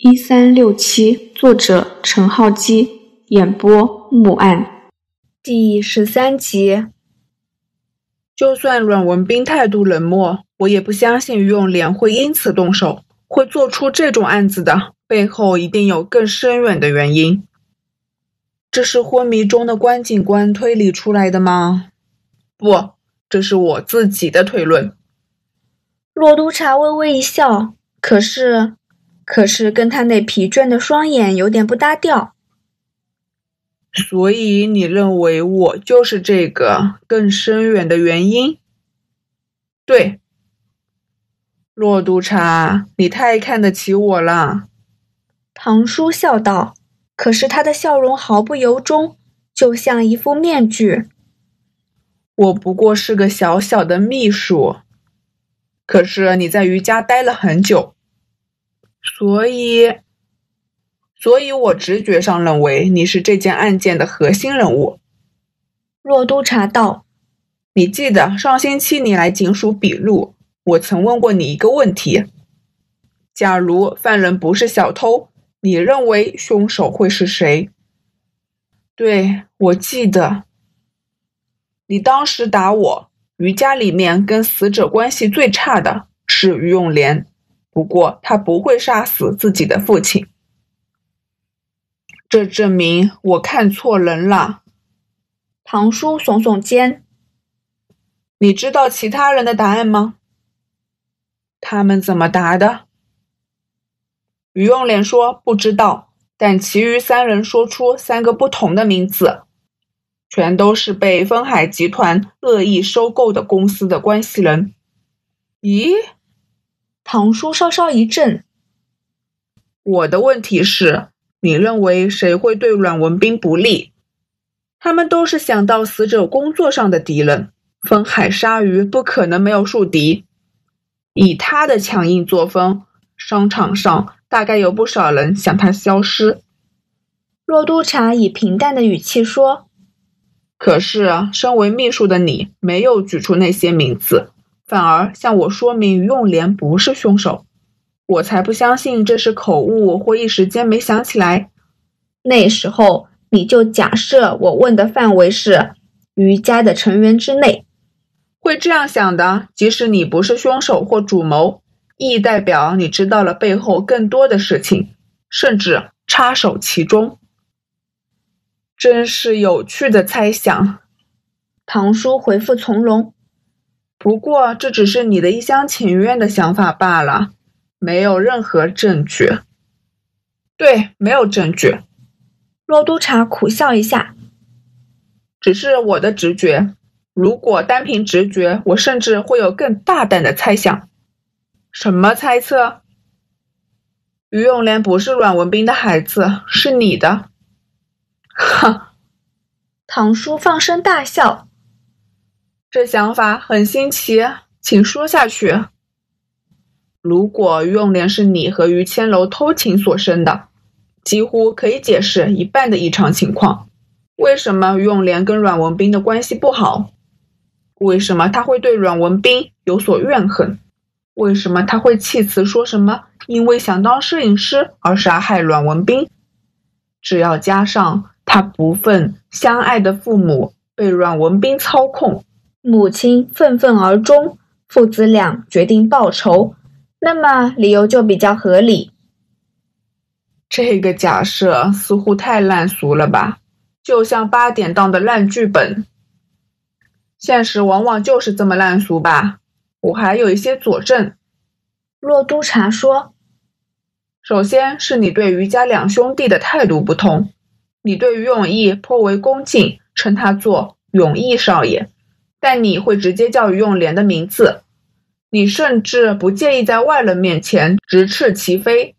一三六七，作者陈浩基，演播木案，第十三集。就算阮文斌态度冷漠，我也不相信于永莲会因此动手，会做出这种案子的背后一定有更深远的原因。这是昏迷中的关警官推理出来的吗？不，这是我自己的推论。骆督察微微一笑，可是。可是跟他那疲倦的双眼有点不搭调，所以你认为我就是这个更深远的原因？对，骆督察，你太看得起我了。唐叔笑道，可是他的笑容毫不由衷，就像一副面具。我不过是个小小的秘书，可是你在余家待了很久。所以，所以我直觉上认为你是这件案件的核心人物。洛督察道，你记得上星期你来警署笔录，我曾问过你一个问题：假如犯人不是小偷，你认为凶手会是谁？对，我记得。你当时答我，余家里面跟死者关系最差的是于永莲。不过，他不会杀死自己的父亲。这证明我看错人了。唐叔耸耸肩：“你知道其他人的答案吗？他们怎么答的？”于用脸说：“不知道。”但其余三人说出三个不同的名字，全都是被丰海集团恶意收购的公司的关系人。咦？唐叔稍稍一震。我的问题是，你认为谁会对阮文斌不利？他们都是想到死者工作上的敌人。风海鲨鱼不可能没有树敌。以他的强硬作风，商场上大概有不少人想他消失。骆督察以平淡的语气说：“可是，身为秘书的你，没有举出那些名字。”反而向我说明于永莲不是凶手，我才不相信这是口误或一时间没想起来。那时候你就假设我问的范围是余家的成员之内，会这样想的。即使你不是凶手或主谋，亦代表你知道了背后更多的事情，甚至插手其中。真是有趣的猜想。唐叔回复从容。不过，这只是你的一厢情愿的想法罢了，没有任何证据。对，没有证据。洛督察苦笑一下，只是我的直觉。如果单凭直觉，我甚至会有更大胆的猜想。什么猜测？于永莲不是阮文斌的孩子，是你的。哈！唐叔放声大笑。这想法很新奇，请说下去。如果于永莲是你和于千楼偷情所生的，几乎可以解释一半的异常情况。为什么于永莲跟阮文斌的关系不好？为什么他会对阮文斌有所怨恨？为什么他会弃词说什么因为想当摄影师而杀害阮文斌？只要加上他不忿相爱的父母被阮文斌操控。母亲愤愤而终，父子俩决定报仇，那么理由就比较合理。这个假设似乎太烂俗了吧，就像八点档的烂剧本。现实往往就是这么烂俗吧。我还有一些佐证。洛督察说：“首先是你对于家两兄弟的态度不同，你对于永义颇为恭敬，称他做永义少爷。”但你会直接叫于永莲的名字，你甚至不介意在外人面前直斥其非，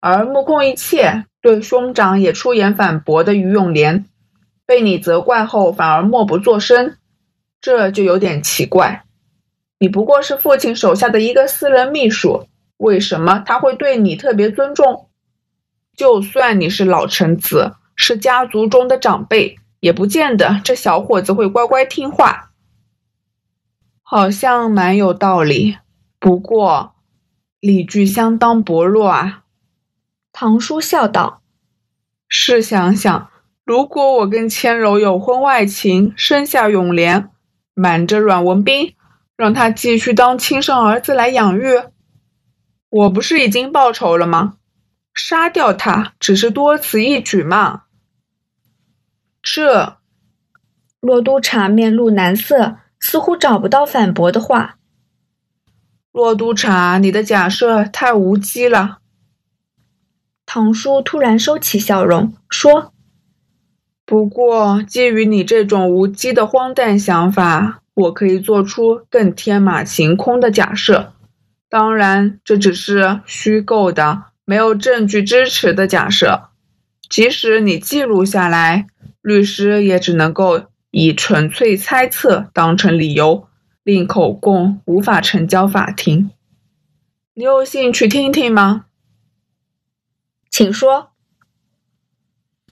而目空一切，对兄长也出言反驳的于永莲，被你责怪后反而默不作声，这就有点奇怪。你不过是父亲手下的一个私人秘书，为什么他会对你特别尊重？就算你是老臣子，是家族中的长辈，也不见得这小伙子会乖乖听话。好像蛮有道理，不过理据相当薄弱啊。唐叔笑道：“试想想，如果我跟千柔有婚外情，生下永莲，瞒着阮文斌，让他继续当亲生儿子来养育，我不是已经报仇了吗？杀掉他只是多此一举嘛。”这，骆督察面露难色，似乎找不到反驳的话。洛督察，你的假设太无稽了。唐叔突然收起笑容，说：“不过，基于你这种无稽的荒诞想法，我可以做出更天马行空的假设。当然，这只是虚构的、没有证据支持的假设。即使你记录下来，律师也只能够以纯粹猜测当成理由，令口供无法呈交法庭。你有兴趣听听吗？”请说。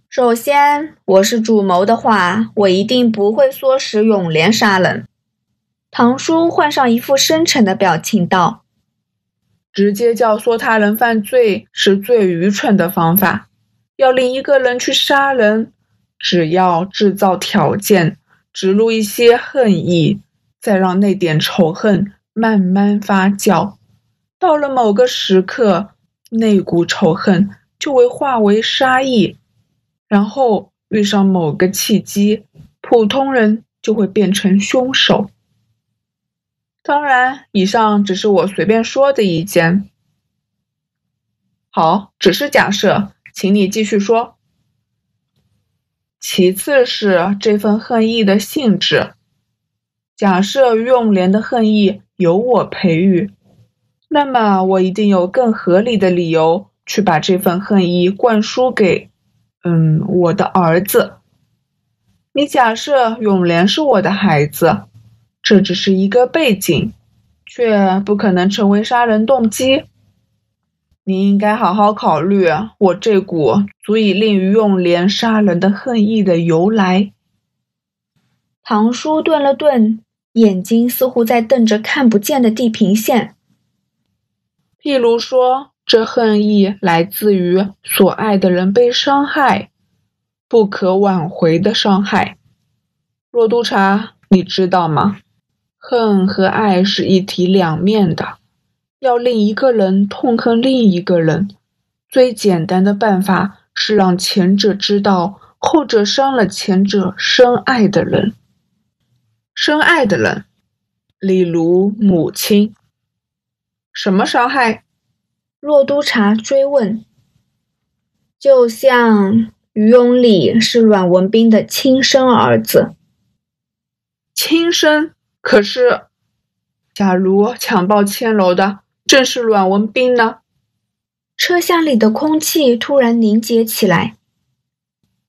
首先，我是主谋的话，我一定不会唆使永莲杀人。唐叔换上一副深沉的表情道：“直接教唆他人犯罪是最愚蠢的方法。要令一个人去杀人，只要制造条件，植入一些恨意，再让那点仇恨慢慢发酵，到了某个时刻，那股仇恨。”就会化为杀意，然后遇上某个契机，普通人就会变成凶手。当然，以上只是我随便说的意见。好，只是假设，请你继续说。其次是这份恨意的性质。假设用莲的恨意由我培育，那么我一定有更合理的理由。去把这份恨意灌输给，嗯，我的儿子。你假设永莲是我的孩子，这只是一个背景，却不可能成为杀人动机。你应该好好考虑我这股足以令于用莲杀人的恨意的由来。唐叔顿了顿，眼睛似乎在瞪着看不见的地平线。譬如说。这恨意来自于所爱的人被伤害，不可挽回的伤害。若督察，你知道吗？恨和爱是一体两面的。要令一个人痛恨另一个人，最简单的办法是让前者知道后者伤了前者深爱的人。深爱的人，例如母亲。什么伤害？若督察追问：“就像于永礼是阮文斌的亲生儿子，亲生。可是，假如强暴千楼的正是阮文斌呢？”车厢里的空气突然凝结起来。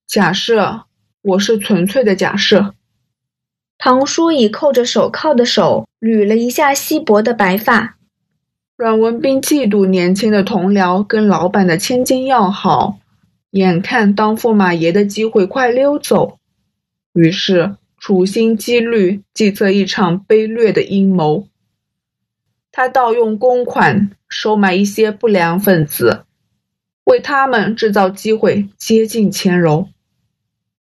假设，我是纯粹的假设。唐叔以扣着手铐的手捋了一下稀薄的白发。阮文斌嫉妒年轻的同僚跟老板的千金要好，眼看当驸马爷的机会快溜走，于是处心积虑计策一场卑劣的阴谋。他盗用公款，收买一些不良分子，为他们制造机会接近千柔，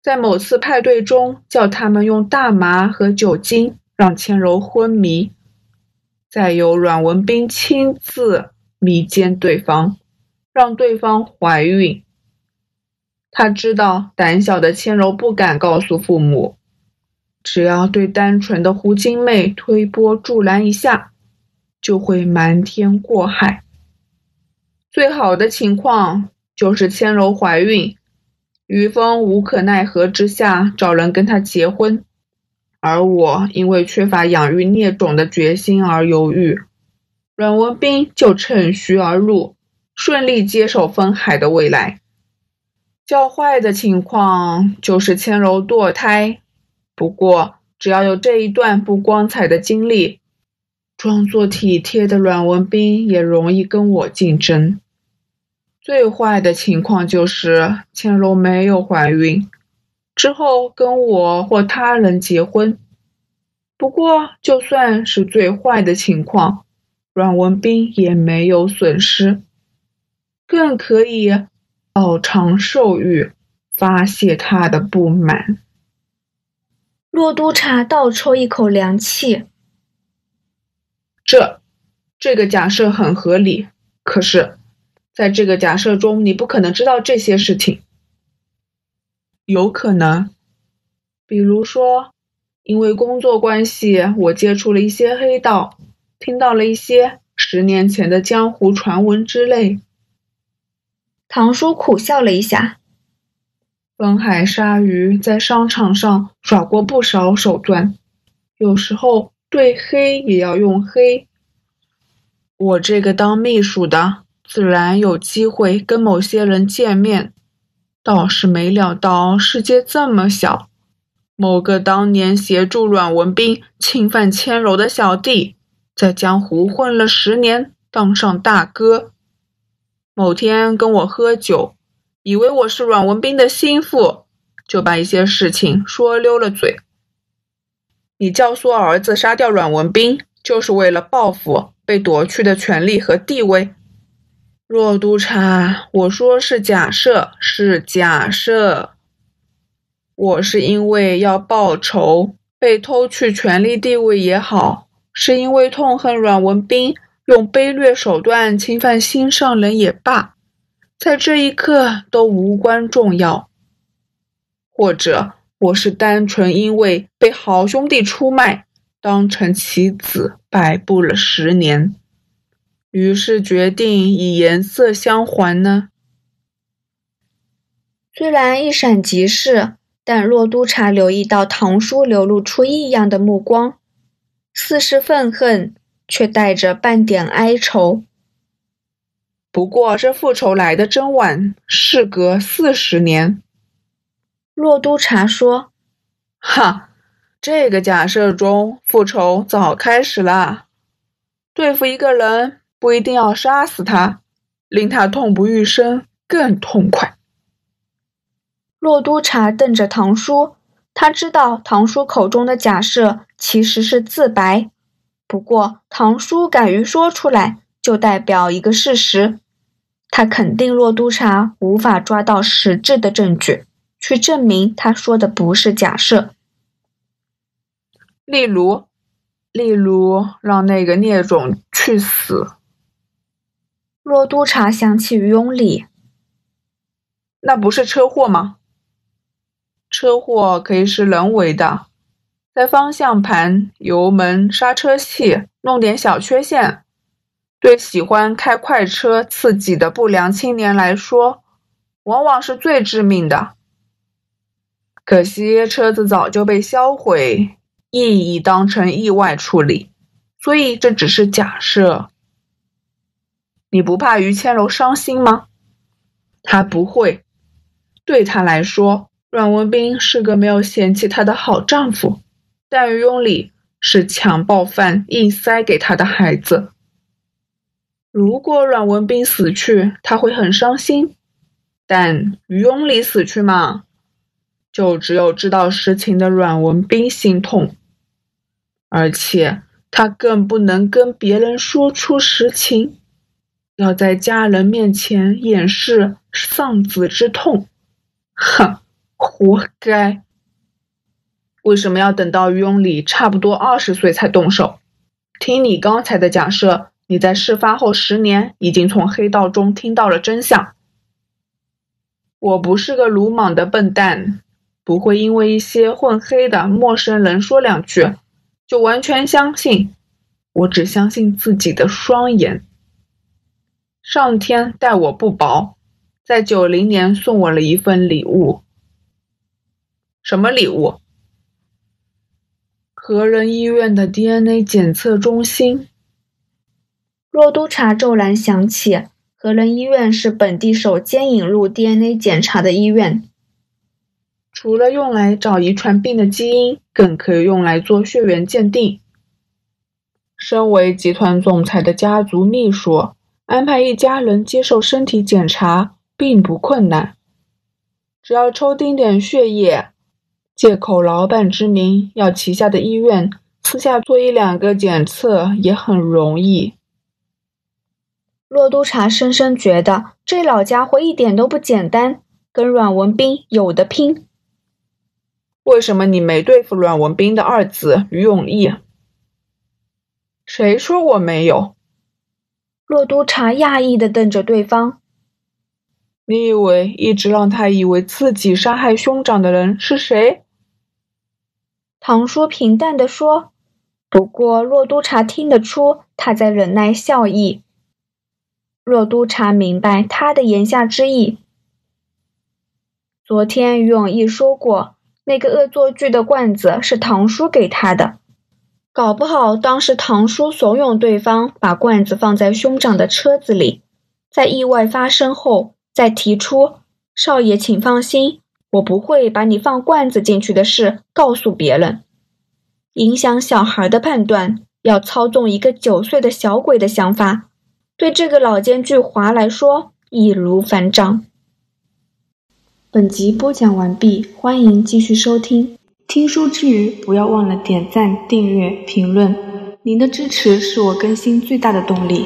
在某次派对中叫他们用大麻和酒精让千柔昏迷。再由阮文斌亲自迷奸对方，让对方怀孕。他知道胆小的千柔不敢告诉父母，只要对单纯的胡金妹推波助澜一下，就会瞒天过海。最好的情况就是千柔怀孕，于峰无可奈何之下找人跟她结婚。而我因为缺乏养育孽种的决心而犹豫，阮文斌就趁虚而入，顺利接手分海的未来。较坏的情况就是千柔堕胎，不过只要有这一段不光彩的经历，装作体贴的阮文斌也容易跟我竞争。最坏的情况就是乾隆没有怀孕。之后跟我或他人结婚。不过，就算是最坏的情况，阮文斌也没有损失。更可以饱尝兽欲，发泄他的不满。骆督察倒抽一口凉气。这，这个假设很合理。可是，在这个假设中，你不可能知道这些事情。有可能，比如说，因为工作关系，我接触了一些黑道，听到了一些十年前的江湖传闻之类。唐叔苦笑了一下。风海鲨鱼在商场上耍过不少手段，有时候对黑也要用黑。我这个当秘书的，自然有机会跟某些人见面，倒是没料到世界这么小。某个当年协助阮文斌侵犯千柔的小弟，在江湖混了十年，当上大哥。某天跟我喝酒。以为我是阮文斌的心腹，就把一些事情说溜了嘴。你教唆儿子杀掉阮文斌，就是为了报复被夺去的权利和地位。若督察，我说是假设，是假设。我是因为要报仇，被偷去权力地位也好，是因为痛恨阮文斌用卑劣手段侵犯心上人也罢。在这一刻都无关重要，或者我是单纯因为被好兄弟出卖，当成棋子摆布了十年，于是决定以颜色相还呢？虽然一闪即逝，但若督察留意到唐叔流露出异样的目光，似是愤恨，却带着半点哀愁。不过，这复仇来的真晚，事隔四十年。骆督察说：“哈，这个假设中，复仇早开始啦。对付一个人，不一定要杀死他，令他痛不欲生更痛快。”洛督察瞪着唐叔，他知道唐叔口中的假设其实是自白，不过唐叔敢于说出来。就代表一个事实，他肯定洛督察无法抓到实质的证据，去证明他说的不是假设。例如，例如让那个孽种去死。骆督察想起于永礼，那不是车祸吗？车祸可以是人为的，在方向盘、油门、刹车器弄点小缺陷。对喜欢开快车刺激的不良青年来说，往往是最致命的。可惜车子早就被销毁，亦已当成意外处理，所以这只是假设。你不怕于千柔伤心吗？他不会。对他来说，阮文斌是个没有嫌弃他的好丈夫，但于庸礼是强暴犯硬塞给他的孩子。如果阮文斌死去，他会很伤心；但于庸礼死去嘛，就只有知道实情的阮文斌心痛，而且他更不能跟别人说出实情，要在家人面前掩饰丧子之痛。哼，活该！为什么要等到于永礼差不多二十岁才动手？听你刚才的假设。你在事发后十年已经从黑道中听到了真相。我不是个鲁莽的笨蛋，不会因为一些混黑的陌生人说两句就完全相信。我只相信自己的双眼。上天待我不薄，在九零年送我了一份礼物。什么礼物？和仁医院的 DNA 检测中心。洛督察骤然想起，和仁医院是本地首间引入 DNA 检查的医院。除了用来找遗传病的基因，更可以用来做血缘鉴定。身为集团总裁的家族秘书，安排一家人接受身体检查并不困难，只要抽丁点血液，借口老板之名要旗下的医院私下做一两个检测也很容易。骆督察深深觉得，这老家伙一点都不简单，跟阮文斌有的拼。为什么你没对付阮文斌的二子于永义？谁说我没有？洛督察讶异的瞪着对方。你以为一直让他以为自己杀害兄长的人是谁？唐叔平淡的说。不过洛督察听得出他在忍耐笑意。洛督察明白他的言下之意。昨天于永义说过。那个恶作剧的罐子是堂叔给他的，搞不好当时堂叔怂恿对方把罐子放在兄长的车子里，在意外发生后再提出“少爷，请放心，我不会把你放罐子进去的事告诉别人”，影响小孩的判断，要操纵一个九岁的小鬼的想法，对这个老奸巨猾来说易如反掌。本集播讲完毕，欢迎继续收听。听书之余，不要忘了点赞、订阅、评论，您的支持是我更新最大的动力。